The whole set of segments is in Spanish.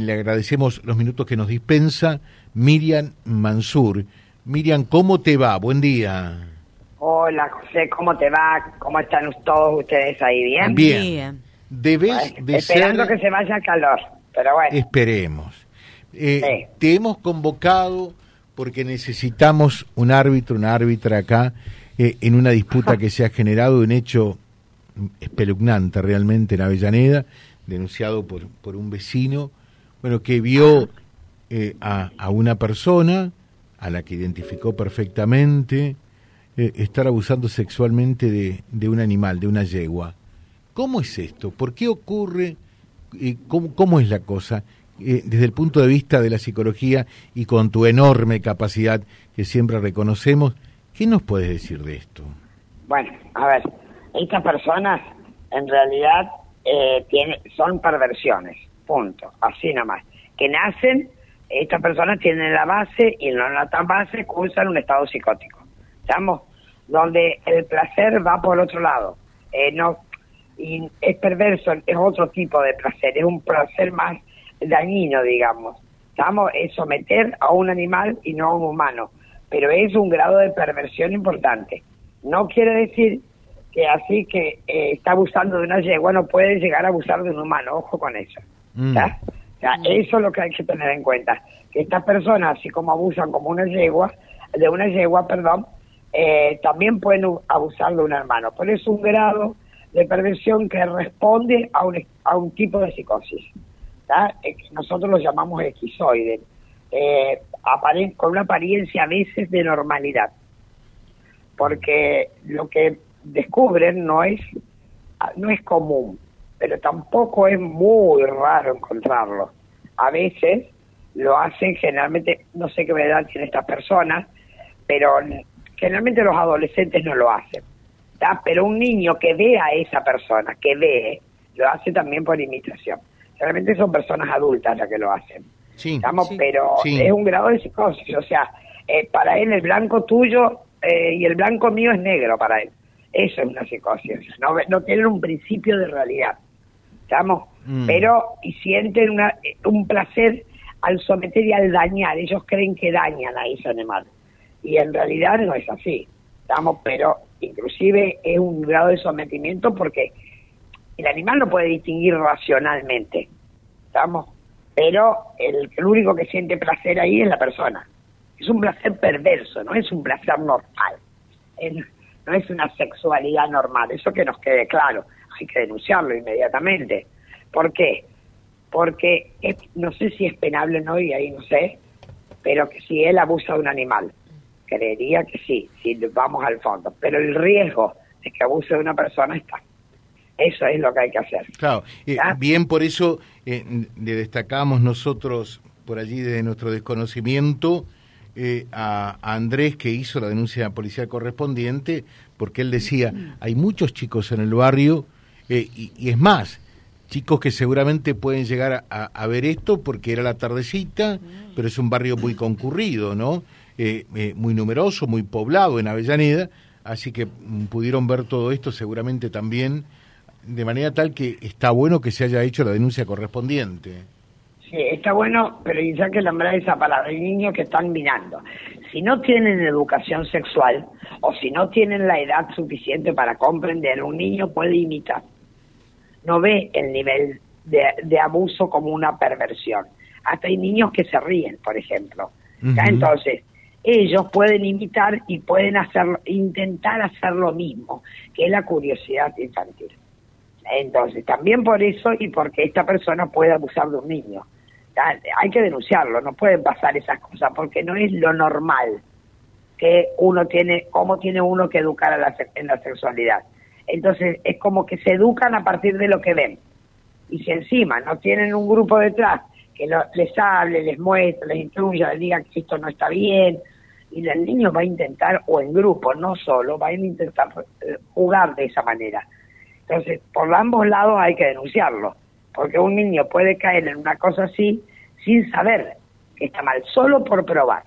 eh, le agradecemos los minutos que nos dispensa Miriam Mansur. Miriam, ¿cómo te va? Buen día. Hola José, ¿cómo te va? ¿Cómo están todos ustedes ahí? ¿Bien? Bien. Debes de esperando que se vaya el calor, pero bueno. Esperemos. Eh, te hemos convocado porque necesitamos un árbitro, una árbitra acá eh, en una disputa que se ha generado, un hecho espeluznante realmente en Avellaneda, denunciado por, por un vecino, bueno, que vio eh, a, a, una persona a la que identificó perfectamente eh, estar abusando sexualmente de, de, un animal, de una yegua. ¿Cómo es esto? ¿Por qué ocurre? ¿Cómo, ¿Cómo es la cosa? Eh, desde el punto de vista de la psicología y con tu enorme capacidad que siempre reconocemos, ¿qué nos puedes decir de esto? Bueno, a ver, estas personas en realidad eh, tiene, son perversiones, punto, así nomás, que nacen, estas personas tienen la base y no la base cursan un estado psicótico, ¿estamos? Donde el placer va por otro lado, eh, no y es perverso, es otro tipo de placer, es un placer más dañino, digamos. ¿Estamos? Es someter a un animal y no a un humano, pero es un grado de perversión importante. No quiere decir que así que eh, está abusando de una yegua no puede llegar a abusar de un humano, ojo con eso. Mm. eso es lo que hay que tener en cuenta, que estas personas, así como abusan como una yegua, de una yegua, perdón, eh, también pueden abusar de un hermano. Por eso un grado de perversión que responde a un, a un tipo de psicosis. Nosotros lo llamamos esquizoide, eh, con una apariencia a veces de normalidad, porque lo que descubren no es, no es común, pero tampoco es muy raro encontrarlo. A veces lo hacen generalmente, no sé qué edad tienen estas personas, pero generalmente los adolescentes no lo hacen. Pero un niño que ve a esa persona, que ve, lo hace también por imitación. Realmente son personas adultas las que lo hacen. Sí, pero es un grado de psicosis, o sea, eh, para él el blanco tuyo eh, y el blanco mío es negro para él. Eso es una psicosis, no, no tienen un principio de realidad, ¿estamos? Mm. Pero y sienten una, un placer al someter y al dañar, ellos creen que dañan a ese animal y en realidad no es así, ¿estamos? Pero inclusive es un grado de sometimiento porque el animal no puede distinguir racionalmente, ¿estamos? Pero el, el único que siente placer ahí es la persona. Es un placer perverso, no es un placer normal. no es una sexualidad normal, eso que nos quede claro. Hay que denunciarlo inmediatamente. ¿Por qué? Porque no sé si es penable o no, y ahí no sé, pero que si él abusa de un animal, creería que sí, si vamos al fondo. Pero el riesgo de que abuse de una persona está. Eso es lo que hay que hacer. Claro, eh, bien por eso eh, le destacamos nosotros por allí desde nuestro desconocimiento eh, a, Andrés que hizo la denuncia policial correspondiente, porque él decía, hay muchos chicos en el barrio, y, es más, chicos que seguramente pueden llegar a, ver esto porque era la tardecita, pero es un barrio muy concurrido, ¿no? muy numeroso, muy poblado en Avellaneda, así que mm, pudieron ver todo esto seguramente también de manera tal que está bueno que se haya hecho la denuncia correspondiente. Sí, está bueno, pero ya que nombrar esa palabra, hay niños que están mirando. Si no tienen educación sexual o si no tienen la edad suficiente para comprender, un niño puede imitar. No ve el nivel de, abuso como una perversión. Hasta hay niños que se ríen, por ejemplo. Entonces, ellos pueden imitar y pueden hacer, intentar hacer lo mismo, que es la curiosidad infantil. Entonces, también por eso y porque esta persona puede abusar de un niño. Hay que denunciarlo, no pueden pasar esas cosas porque no es lo normal que uno tiene, cómo tiene uno que educar a la, en la sexualidad. Entonces, es como que se educan a partir de lo que ven. Y si encima no tienen un grupo detrás que les hable, les muestre, les instruya, les diga que esto no está bien, y el niño va a intentar, o en grupo, no solo, va a intentar eh, jugar de esa manera. Entonces, por ambos lados hay que denunciarlo, porque un niño puede caer en una cosa así sin saber que está mal, solo por probar,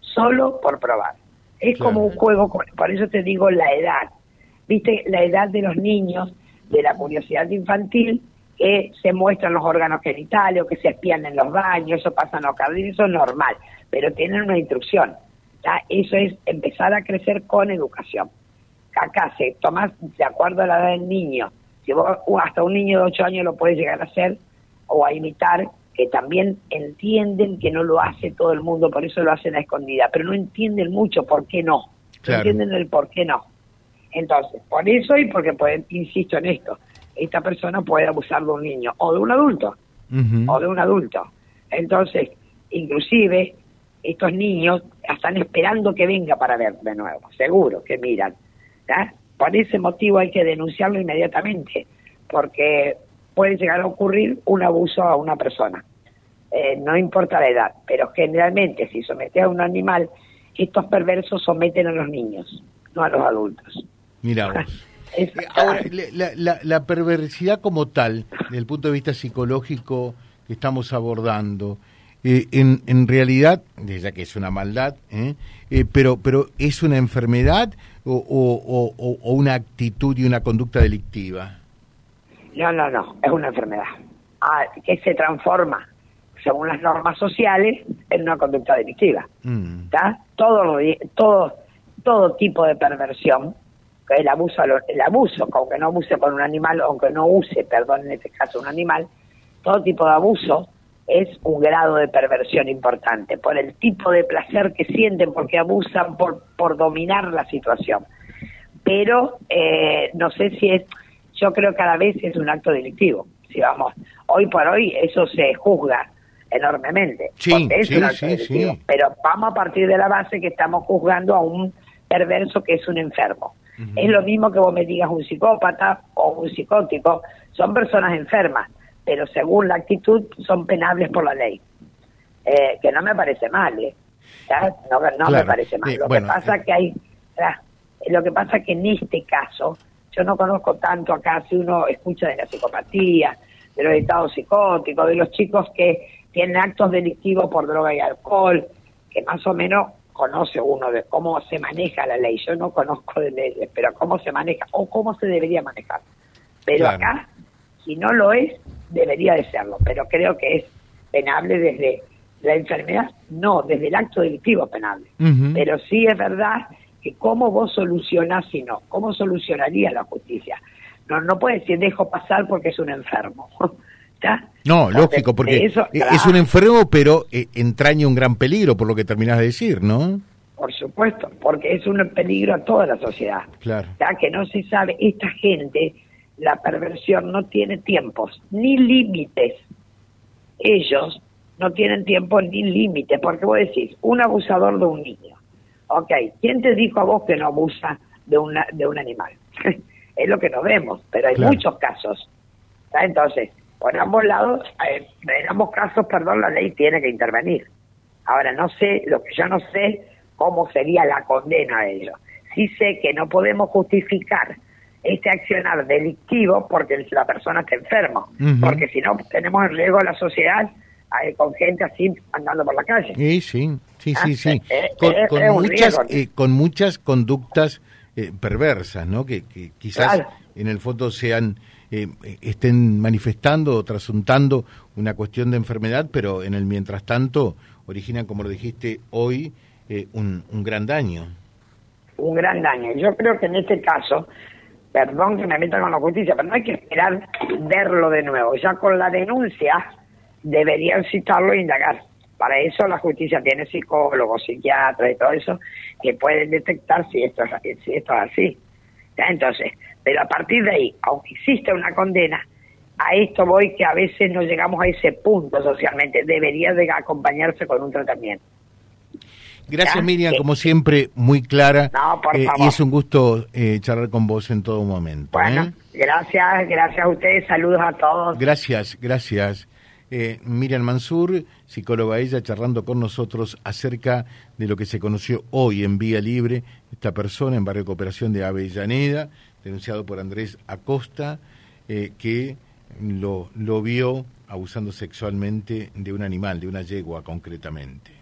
solo por probar. Es como un juego, por eso te digo la edad. Viste, la edad de los niños, de la curiosidad infantil, que se muestran los órganos genitales o que se espían en los baños, eso pasa en los jardines, eso es normal, pero tienen una instrucción. Eso es empezar a crecer con educación. Acá se toma de acuerdo a la edad del niño. Si vos, hasta un niño de 8 años lo puede llegar a hacer o a imitar, que también entienden que no lo hace todo el mundo, por eso lo hacen a escondida, pero no entienden mucho por qué no. No entienden el por qué no. Entonces, por eso y porque, pueden, insisto en esto, esta persona puede abusar de un niño o de un adulto, o de un adulto. Entonces, inclusive, estos niños están esperando que venga para ver de nuevo, seguro que miran. Por ese motivo hay que denunciarlo inmediatamente, porque puede llegar a ocurrir un abuso a una persona. Eh, no importa la edad, pero generalmente si somete a un animal, estos perversos someten a los niños, no a los adultos. Mira vos. Eh, ahora, la, perversidad como tal, desde el punto de vista psicológico que estamos abordando, eh, en, en, realidad, ya que es una maldad, pero, pero ¿es una enfermedad o, o, o, una actitud y una conducta delictiva? No, no, no, es una enfermedad ah, que se transforma, según las normas sociales, en una conducta delictiva. Mm. Todo, todo, todo tipo de perversión, el abuso, el abuso, aunque no abuse con un animal, aunque no use, perdón, en este caso un animal, todo tipo de abuso es un grado de perversión importante, por el tipo de placer que sienten, porque abusan por, por dominar la situación. Pero eh, no sé si es, yo creo que cada vez es un acto delictivo. Si vamos, hoy por hoy eso se juzga enormemente. Sí, es un acto delictivo. Pero vamos a partir de la base que estamos juzgando a un perverso que es un enfermo. Es lo mismo que vos me digas un psicópata o un psicótico, son personas enfermas, pero según la actitud son penables por la ley. Eh, que no me parece mal, ¿eh? No, no me parece mal. Lo que pasa que hay, lo que pasa que en este caso yo no conozco tanto acá, si uno escucha de la psicopatía, de los estados psicóticos, de los chicos que tienen actos delictivos por droga y alcohol, que más o menos conoce uno de cómo se maneja la ley. Yo no conozco de leyes, pero cómo se maneja o cómo se debería manejar. Pero acá, si no lo es, debería de serlo. Pero creo que es penable desde la enfermedad, no, desde el acto delictivo penable. Pero sí es verdad que cómo vos solucionás si no, cómo solucionaría la justicia. No, no puede decir dejo pasar porque es un enfermo. No, lógico, porque es un enfermo, pero eh, entraña un gran peligro, por lo que terminás de decir, ¿no? Por supuesto, porque es un peligro a toda la sociedad. Claro. Ya que no se sabe, esta gente, la perversión no tiene tiempos, ni límites. Ellos no tienen tiempo ni límites, porque vos decís, un abusador de un niño Ok, ¿quién te dijo a vos que no abusa de, una, de un animal? es lo que nos vemos, pero hay muchos casos. Entonces, por ambos lados, eh, en ambos casos, perdón, la ley tiene que intervenir. Ahora, no sé, lo que yo no sé, cómo sería la condena a ellos. Sí sé que no podemos justificar este accionar delictivo porque la persona está enferma, porque si no tenemos en riesgo a la sociedad con gente así andando por la calle. Sí, sí, sí, sí, sí. Ah, con, muchas, eh, con muchas conductas eh, perversas, ¿no? Que, quizás en el fondo sean eh, estén manifestando o trasuntando una cuestión de enfermedad, pero en el mientras tanto originan, como lo dijiste hoy, un, un gran daño. Un gran daño. Yo creo que en este caso perdón que me meta con la justicia, pero no hay que esperar verlo de nuevo. Ya con la denuncia deberían citarlo e indagar. Para eso la justicia tiene psicólogos, psiquiatras y todo eso que pueden detectar si esto es, si esto es así. Entonces, pero a partir de ahí, aunque exista una condena, a esto voy que a veces no llegamos a ese punto socialmente. Debería de acompañarse con un tratamiento. Gracias Miriam, como siempre, muy clara. Eh, y es un gusto eh, charlar con vos en todo momento. Bueno, ¿eh? gracias, gracias a ustedes, saludos a todos. Gracias, gracias eh, Miriam Mansur, psicóloga ella, charlando con nosotros acerca de lo que se conoció hoy en Vía Libre, esta persona en Barrio Cooperación de Avellaneda, denunciado por Andrés Acosta, eh, que lo, lo vio abusando sexualmente de un animal, de una yegua concretamente.